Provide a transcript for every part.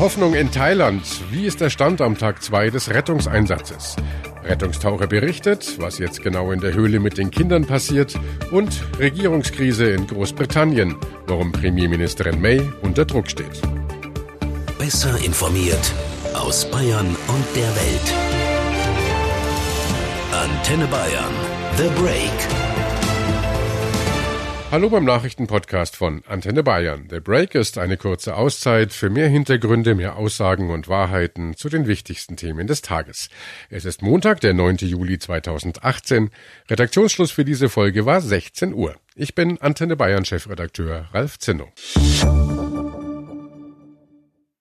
Hoffnung in Thailand. Wie ist der Stand am Tag 2 des Rettungseinsatzes? Rettungstaucher berichtet, was jetzt genau in der Höhle mit den Kindern passiert und Regierungskrise in Großbritannien, warum Premierministerin May unter Druck steht. Besser informiert aus Bayern und der Welt. Antenne Bayern. The Break. Hallo beim Nachrichtenpodcast von Antenne Bayern. The Break ist eine kurze Auszeit für mehr Hintergründe, mehr Aussagen und Wahrheiten zu den wichtigsten Themen des Tages. Es ist Montag, der 9. Juli 2018. Redaktionsschluss für diese Folge war 16 Uhr. Ich bin Antenne Bayern Chefredakteur Ralf Zinno.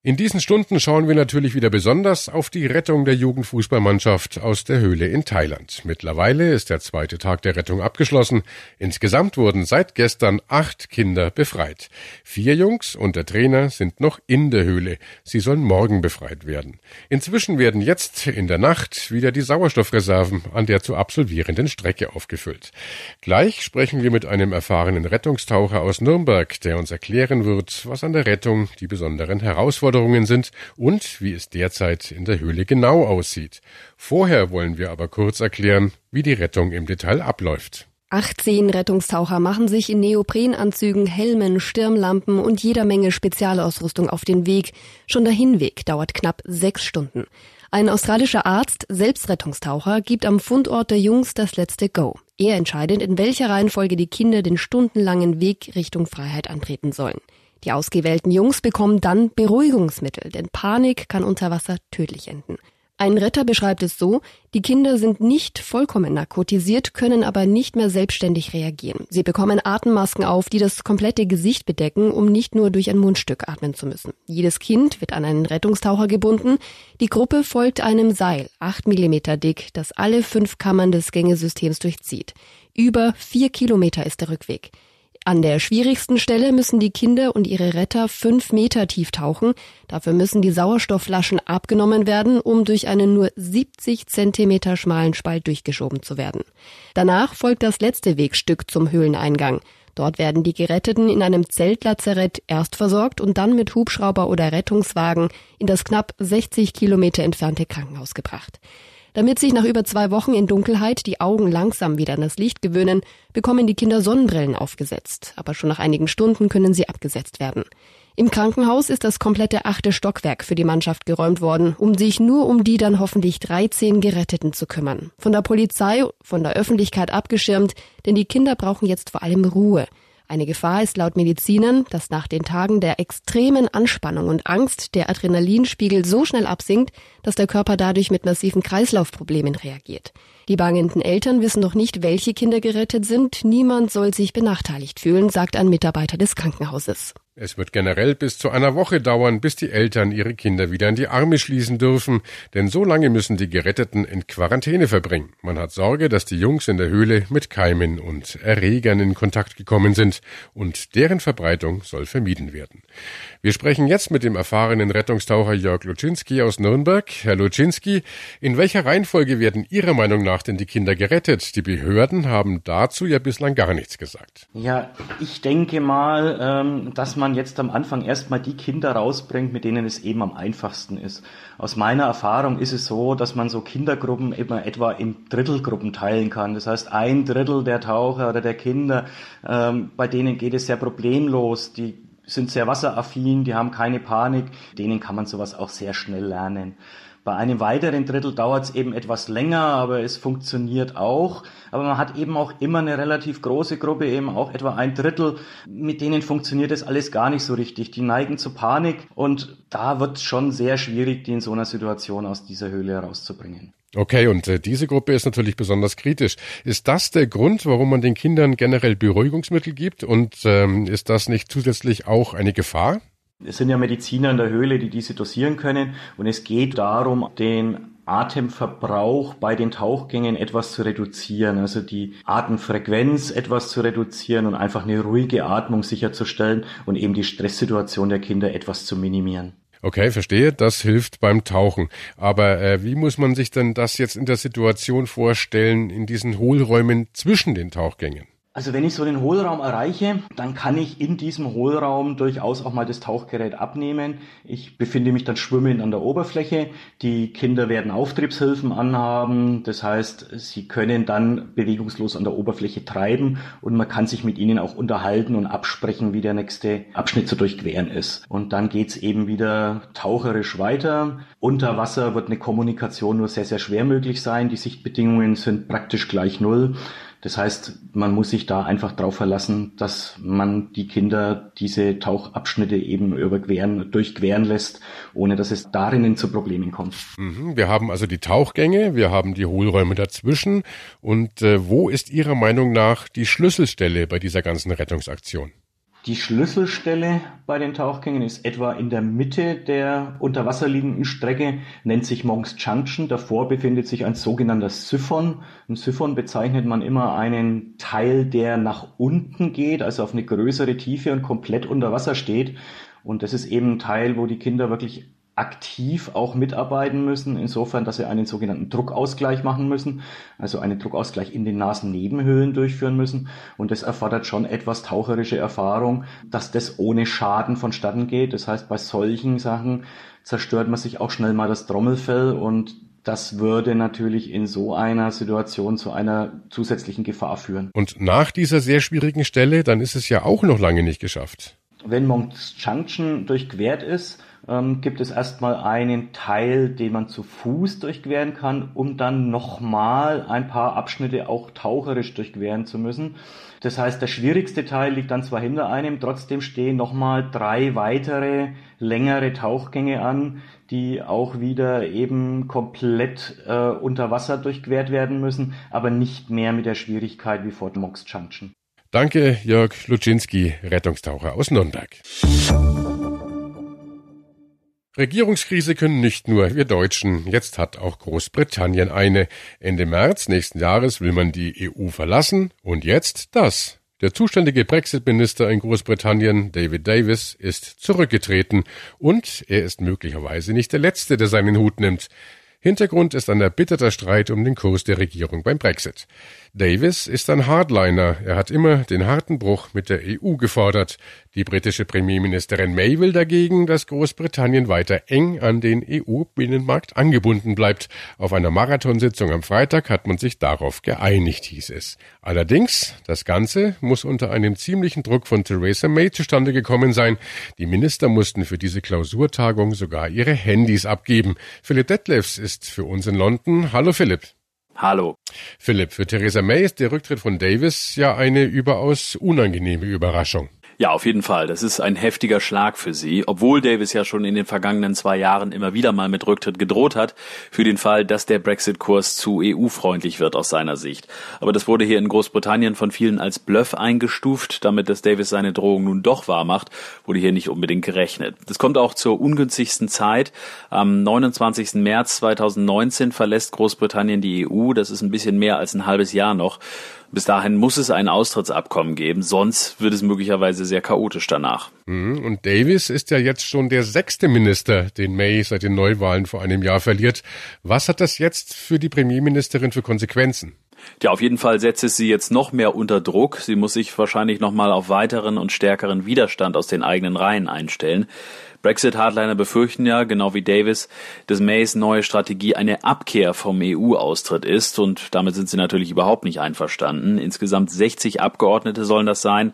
In diesen Stunden schauen wir natürlich wieder besonders auf die Rettung der Jugendfußballmannschaft aus der Höhle in Thailand. Mittlerweile ist der zweite Tag der Rettung abgeschlossen. Insgesamt wurden seit gestern acht Kinder befreit. Vier Jungs und der Trainer sind noch in der Höhle. Sie sollen morgen befreit werden. Inzwischen werden jetzt in der Nacht wieder die Sauerstoffreserven an der zu absolvierenden Strecke aufgefüllt. Gleich sprechen wir mit einem erfahrenen Rettungstaucher aus Nürnberg, der uns erklären wird, was an der Rettung die besonderen Herausforderungen Herausforderungen sind und wie es derzeit in der Höhle genau aussieht. Vorher wollen wir aber kurz erklären, wie die Rettung im Detail abläuft. 18 Rettungstaucher machen sich in Neoprenanzügen, Helmen, Stirnlampen und jeder Menge Spezialausrüstung auf den Weg. Schon der Hinweg dauert knapp sechs Stunden. Ein australischer Arzt, Selbstrettungstaucher, gibt am Fundort der Jungs das letzte Go. Er entscheidet, in welcher Reihenfolge die Kinder den stundenlangen Weg Richtung Freiheit antreten sollen. Die ausgewählten Jungs bekommen dann Beruhigungsmittel, denn Panik kann unter Wasser tödlich enden. Ein Retter beschreibt es so, die Kinder sind nicht vollkommen narkotisiert, können aber nicht mehr selbstständig reagieren. Sie bekommen Atemmasken auf, die das komplette Gesicht bedecken, um nicht nur durch ein Mundstück atmen zu müssen. Jedes Kind wird an einen Rettungstaucher gebunden. Die Gruppe folgt einem Seil, acht Millimeter dick, das alle fünf Kammern des Gängesystems durchzieht. Über vier Kilometer ist der Rückweg. An der schwierigsten Stelle müssen die Kinder und ihre Retter fünf Meter tief tauchen. Dafür müssen die Sauerstoffflaschen abgenommen werden, um durch einen nur 70 Zentimeter schmalen Spalt durchgeschoben zu werden. Danach folgt das letzte Wegstück zum Höhleneingang. Dort werden die Geretteten in einem Zeltlazarett erst versorgt und dann mit Hubschrauber oder Rettungswagen in das knapp 60 Kilometer entfernte Krankenhaus gebracht. Damit sich nach über zwei Wochen in Dunkelheit die Augen langsam wieder an das Licht gewöhnen, bekommen die Kinder Sonnenbrillen aufgesetzt. Aber schon nach einigen Stunden können sie abgesetzt werden. Im Krankenhaus ist das komplette achte Stockwerk für die Mannschaft geräumt worden, um sich nur um die dann hoffentlich 13 Geretteten zu kümmern. Von der Polizei, von der Öffentlichkeit abgeschirmt, denn die Kinder brauchen jetzt vor allem Ruhe. Eine Gefahr ist laut Medizinern, dass nach den Tagen der extremen Anspannung und Angst der Adrenalinspiegel so schnell absinkt, dass der Körper dadurch mit massiven Kreislaufproblemen reagiert. Die bangenden Eltern wissen noch nicht, welche Kinder gerettet sind. Niemand soll sich benachteiligt fühlen, sagt ein Mitarbeiter des Krankenhauses. Es wird generell bis zu einer Woche dauern, bis die Eltern ihre Kinder wieder in die Arme schließen dürfen, denn so lange müssen die Geretteten in Quarantäne verbringen. Man hat Sorge, dass die Jungs in der Höhle mit Keimen und Erregern in Kontakt gekommen sind und deren Verbreitung soll vermieden werden. Wir sprechen jetzt mit dem erfahrenen Rettungstaucher Jörg Luczynski aus Nürnberg. Herr Luczynski, in welcher Reihenfolge werden Ihrer Meinung nach denn die Kinder gerettet? Die Behörden haben dazu ja bislang gar nichts gesagt. Ja, ich denke mal, ähm, dass man jetzt am Anfang erstmal die Kinder rausbringt, mit denen es eben am einfachsten ist. Aus meiner Erfahrung ist es so, dass man so Kindergruppen immer etwa in Drittelgruppen teilen kann. Das heißt, ein Drittel der Taucher oder der Kinder, ähm, bei denen geht es sehr problemlos. Die sind sehr wasseraffin, die haben keine Panik, denen kann man sowas auch sehr schnell lernen. Bei einem weiteren Drittel dauert es eben etwas länger, aber es funktioniert auch. Aber man hat eben auch immer eine relativ große Gruppe, eben auch etwa ein Drittel, mit denen funktioniert das alles gar nicht so richtig. Die neigen zu Panik und da wird es schon sehr schwierig, die in so einer Situation aus dieser Höhle herauszubringen. Okay, und äh, diese Gruppe ist natürlich besonders kritisch. Ist das der Grund, warum man den Kindern generell Beruhigungsmittel gibt? Und ähm, ist das nicht zusätzlich auch eine Gefahr? Es sind ja Mediziner in der Höhle, die diese dosieren können. Und es geht darum, den Atemverbrauch bei den Tauchgängen etwas zu reduzieren, also die Atemfrequenz etwas zu reduzieren und einfach eine ruhige Atmung sicherzustellen und eben die Stresssituation der Kinder etwas zu minimieren. Okay, verstehe, das hilft beim Tauchen. Aber äh, wie muss man sich denn das jetzt in der Situation vorstellen, in diesen Hohlräumen zwischen den Tauchgängen? Also wenn ich so den Hohlraum erreiche, dann kann ich in diesem Hohlraum durchaus auch mal das Tauchgerät abnehmen. Ich befinde mich dann schwimmend an der Oberfläche. Die Kinder werden Auftriebshilfen anhaben. Das heißt, sie können dann bewegungslos an der Oberfläche treiben und man kann sich mit ihnen auch unterhalten und absprechen, wie der nächste Abschnitt zu durchqueren ist. Und dann geht's eben wieder taucherisch weiter. Unter Wasser wird eine Kommunikation nur sehr, sehr schwer möglich sein. Die Sichtbedingungen sind praktisch gleich null. Das heißt, man muss sich da einfach darauf verlassen, dass man die Kinder diese Tauchabschnitte eben überqueren, durchqueren lässt, ohne dass es darinnen zu Problemen kommt. Mhm, wir haben also die Tauchgänge, wir haben die Hohlräume dazwischen. Und äh, wo ist Ihrer Meinung nach die Schlüsselstelle bei dieser ganzen Rettungsaktion? Die Schlüsselstelle bei den Tauchgängen ist etwa in der Mitte der unter Wasser liegenden Strecke, nennt sich Monks Junction. Davor befindet sich ein sogenannter Siphon. Ein Siphon bezeichnet man immer einen Teil, der nach unten geht, also auf eine größere Tiefe und komplett unter Wasser steht. Und das ist eben ein Teil, wo die Kinder wirklich aktiv auch mitarbeiten müssen, insofern, dass sie einen sogenannten Druckausgleich machen müssen, also einen Druckausgleich in den Nasennebenhöhlen durchführen müssen. Und das erfordert schon etwas taucherische Erfahrung, dass das ohne Schaden vonstatten geht. Das heißt, bei solchen Sachen zerstört man sich auch schnell mal das Trommelfell und das würde natürlich in so einer Situation zu einer zusätzlichen Gefahr führen. Und nach dieser sehr schwierigen Stelle, dann ist es ja auch noch lange nicht geschafft. Wenn Monks Junction durchquert ist, ähm, gibt es erstmal einen Teil, den man zu Fuß durchqueren kann, um dann nochmal ein paar Abschnitte auch taucherisch durchqueren zu müssen. Das heißt, der schwierigste Teil liegt dann zwar hinter einem, trotzdem stehen nochmal drei weitere längere Tauchgänge an, die auch wieder eben komplett äh, unter Wasser durchquert werden müssen, aber nicht mehr mit der Schwierigkeit wie Fort Mox Junction. Danke, Jörg Luczynski, Rettungstaucher aus Nürnberg. Regierungskrise können nicht nur wir Deutschen. Jetzt hat auch Großbritannien eine. Ende März nächsten Jahres will man die EU verlassen. Und jetzt das. Der zuständige Brexit-Minister in Großbritannien, David Davis, ist zurückgetreten und er ist möglicherweise nicht der Letzte, der seinen Hut nimmt. Hintergrund ist ein erbitterter Streit um den Kurs der Regierung beim Brexit. Davis ist ein Hardliner. Er hat immer den harten Bruch mit der EU gefordert. Die britische Premierministerin May will dagegen, dass Großbritannien weiter eng an den EU-Binnenmarkt angebunden bleibt. Auf einer Marathonsitzung am Freitag hat man sich darauf geeinigt, hieß es. Allerdings, das Ganze muss unter einem ziemlichen Druck von Theresa May zustande gekommen sein. Die Minister mussten für diese Klausurtagung sogar ihre Handys abgeben. Philipp Detlefs ist für uns in London. Hallo Philipp. Hallo. Philipp, für Theresa May ist der Rücktritt von Davis ja eine überaus unangenehme Überraschung. Ja, auf jeden Fall. Das ist ein heftiger Schlag für sie, obwohl Davis ja schon in den vergangenen zwei Jahren immer wieder mal mit Rücktritt gedroht hat, für den Fall, dass der Brexit-Kurs zu EU-freundlich wird aus seiner Sicht. Aber das wurde hier in Großbritannien von vielen als Bluff eingestuft. Damit, dass Davis seine Drohung nun doch wahrmacht, wurde hier nicht unbedingt gerechnet. Das kommt auch zur ungünstigsten Zeit. Am 29. März 2019 verlässt Großbritannien die EU. Das ist ein bisschen mehr als ein halbes Jahr noch. Bis dahin muss es ein Austrittsabkommen geben, sonst wird es möglicherweise sehr chaotisch danach. Mhm. Und Davis ist ja jetzt schon der sechste Minister, den May seit den Neuwahlen vor einem Jahr verliert. Was hat das jetzt für die Premierministerin für Konsequenzen? Ja, auf jeden Fall setzt es sie jetzt noch mehr unter Druck. Sie muss sich wahrscheinlich noch mal auf weiteren und stärkeren Widerstand aus den eigenen Reihen einstellen. Brexit-Hardliner befürchten ja, genau wie Davis, dass Mays neue Strategie eine Abkehr vom EU-Austritt ist und damit sind sie natürlich überhaupt nicht einverstanden. Insgesamt 60 Abgeordnete sollen das sein.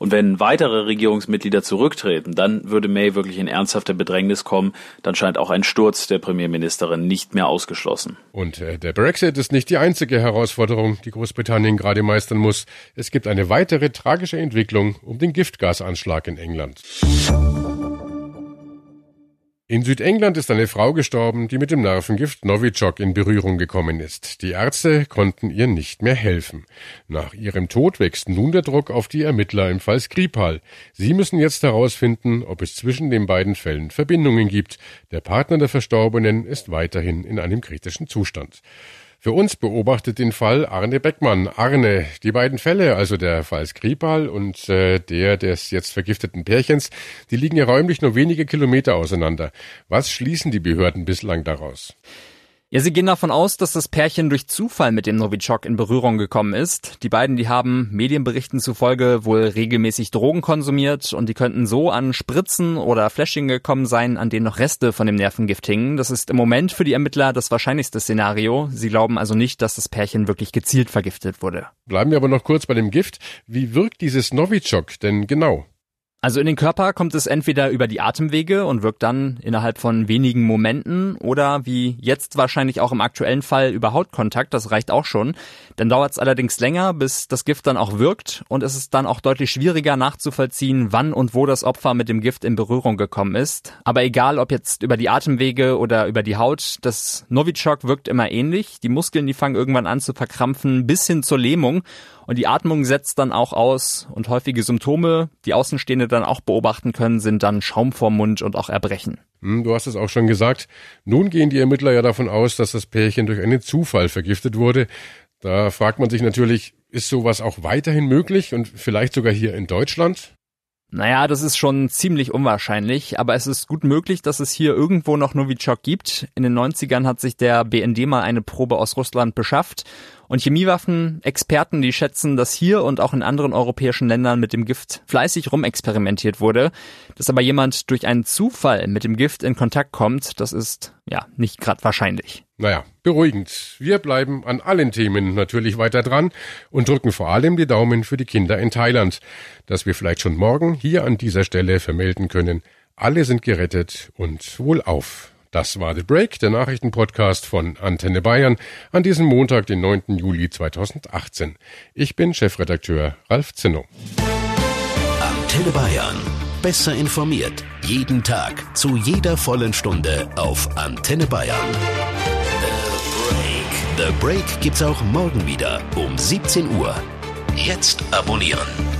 Und wenn weitere Regierungsmitglieder zurücktreten, dann würde May wirklich in ernsthafte Bedrängnis kommen. Dann scheint auch ein Sturz der Premierministerin nicht mehr ausgeschlossen. Und äh, der Brexit ist nicht die einzige Herausforderung, die Großbritannien gerade meistern muss. Es gibt eine weitere tragische Entwicklung um den Giftgasanschlag in England. In Südengland ist eine Frau gestorben, die mit dem Nervengift Novichok in Berührung gekommen ist. Die Ärzte konnten ihr nicht mehr helfen. Nach ihrem Tod wächst nun der Druck auf die Ermittler im Fall Skripal. Sie müssen jetzt herausfinden, ob es zwischen den beiden Fällen Verbindungen gibt. Der Partner der Verstorbenen ist weiterhin in einem kritischen Zustand. Für uns beobachtet den Fall Arne Beckmann. Arne, die beiden Fälle, also der Fall Skripal und äh, der des jetzt vergifteten Pärchens, die liegen ja räumlich nur wenige Kilometer auseinander. Was schließen die Behörden bislang daraus? Ja, sie gehen davon aus, dass das Pärchen durch Zufall mit dem Novichok in Berührung gekommen ist. Die beiden, die haben Medienberichten zufolge wohl regelmäßig Drogen konsumiert und die könnten so an Spritzen oder Fläschchen gekommen sein, an denen noch Reste von dem Nervengift hingen. Das ist im Moment für die Ermittler das wahrscheinlichste Szenario. Sie glauben also nicht, dass das Pärchen wirklich gezielt vergiftet wurde. Bleiben wir aber noch kurz bei dem Gift. Wie wirkt dieses Novichok denn genau? Also in den Körper kommt es entweder über die Atemwege und wirkt dann innerhalb von wenigen Momenten oder wie jetzt wahrscheinlich auch im aktuellen Fall über Hautkontakt, das reicht auch schon. Dann dauert es allerdings länger, bis das Gift dann auch wirkt und es ist dann auch deutlich schwieriger nachzuvollziehen, wann und wo das Opfer mit dem Gift in Berührung gekommen ist. Aber egal, ob jetzt über die Atemwege oder über die Haut, das Novichok wirkt immer ähnlich. Die Muskeln, die fangen irgendwann an zu verkrampfen bis hin zur Lähmung und die Atmung setzt dann auch aus und häufige Symptome, die Außenstehende dann auch beobachten können, sind dann Schaum vorm Mund und auch Erbrechen. Hm, du hast es auch schon gesagt. Nun gehen die Ermittler ja davon aus, dass das Pärchen durch einen Zufall vergiftet wurde. Da fragt man sich natürlich, ist sowas auch weiterhin möglich und vielleicht sogar hier in Deutschland? Naja, das ist schon ziemlich unwahrscheinlich, aber es ist gut möglich, dass es hier irgendwo noch Novichok gibt. In den 90ern hat sich der BND mal eine Probe aus Russland beschafft und Chemiewaffen-Experten, die schätzen, dass hier und auch in anderen europäischen Ländern mit dem Gift fleißig rumexperimentiert wurde. Dass aber jemand durch einen Zufall mit dem Gift in Kontakt kommt, das ist ja nicht gerade wahrscheinlich. Naja, beruhigend. Wir bleiben an allen Themen natürlich weiter dran und drücken vor allem die Daumen für die Kinder in Thailand, dass wir vielleicht schon morgen hier an dieser Stelle vermelden können. Alle sind gerettet und wohlauf. Das war The Break, der Nachrichtenpodcast von Antenne Bayern an diesem Montag, den 9. Juli 2018. Ich bin Chefredakteur Ralf Zinno. Antenne Bayern. Besser informiert. Jeden Tag. Zu jeder vollen Stunde auf Antenne Bayern. The Break. The Break gibt's auch morgen wieder um 17 Uhr. Jetzt abonnieren.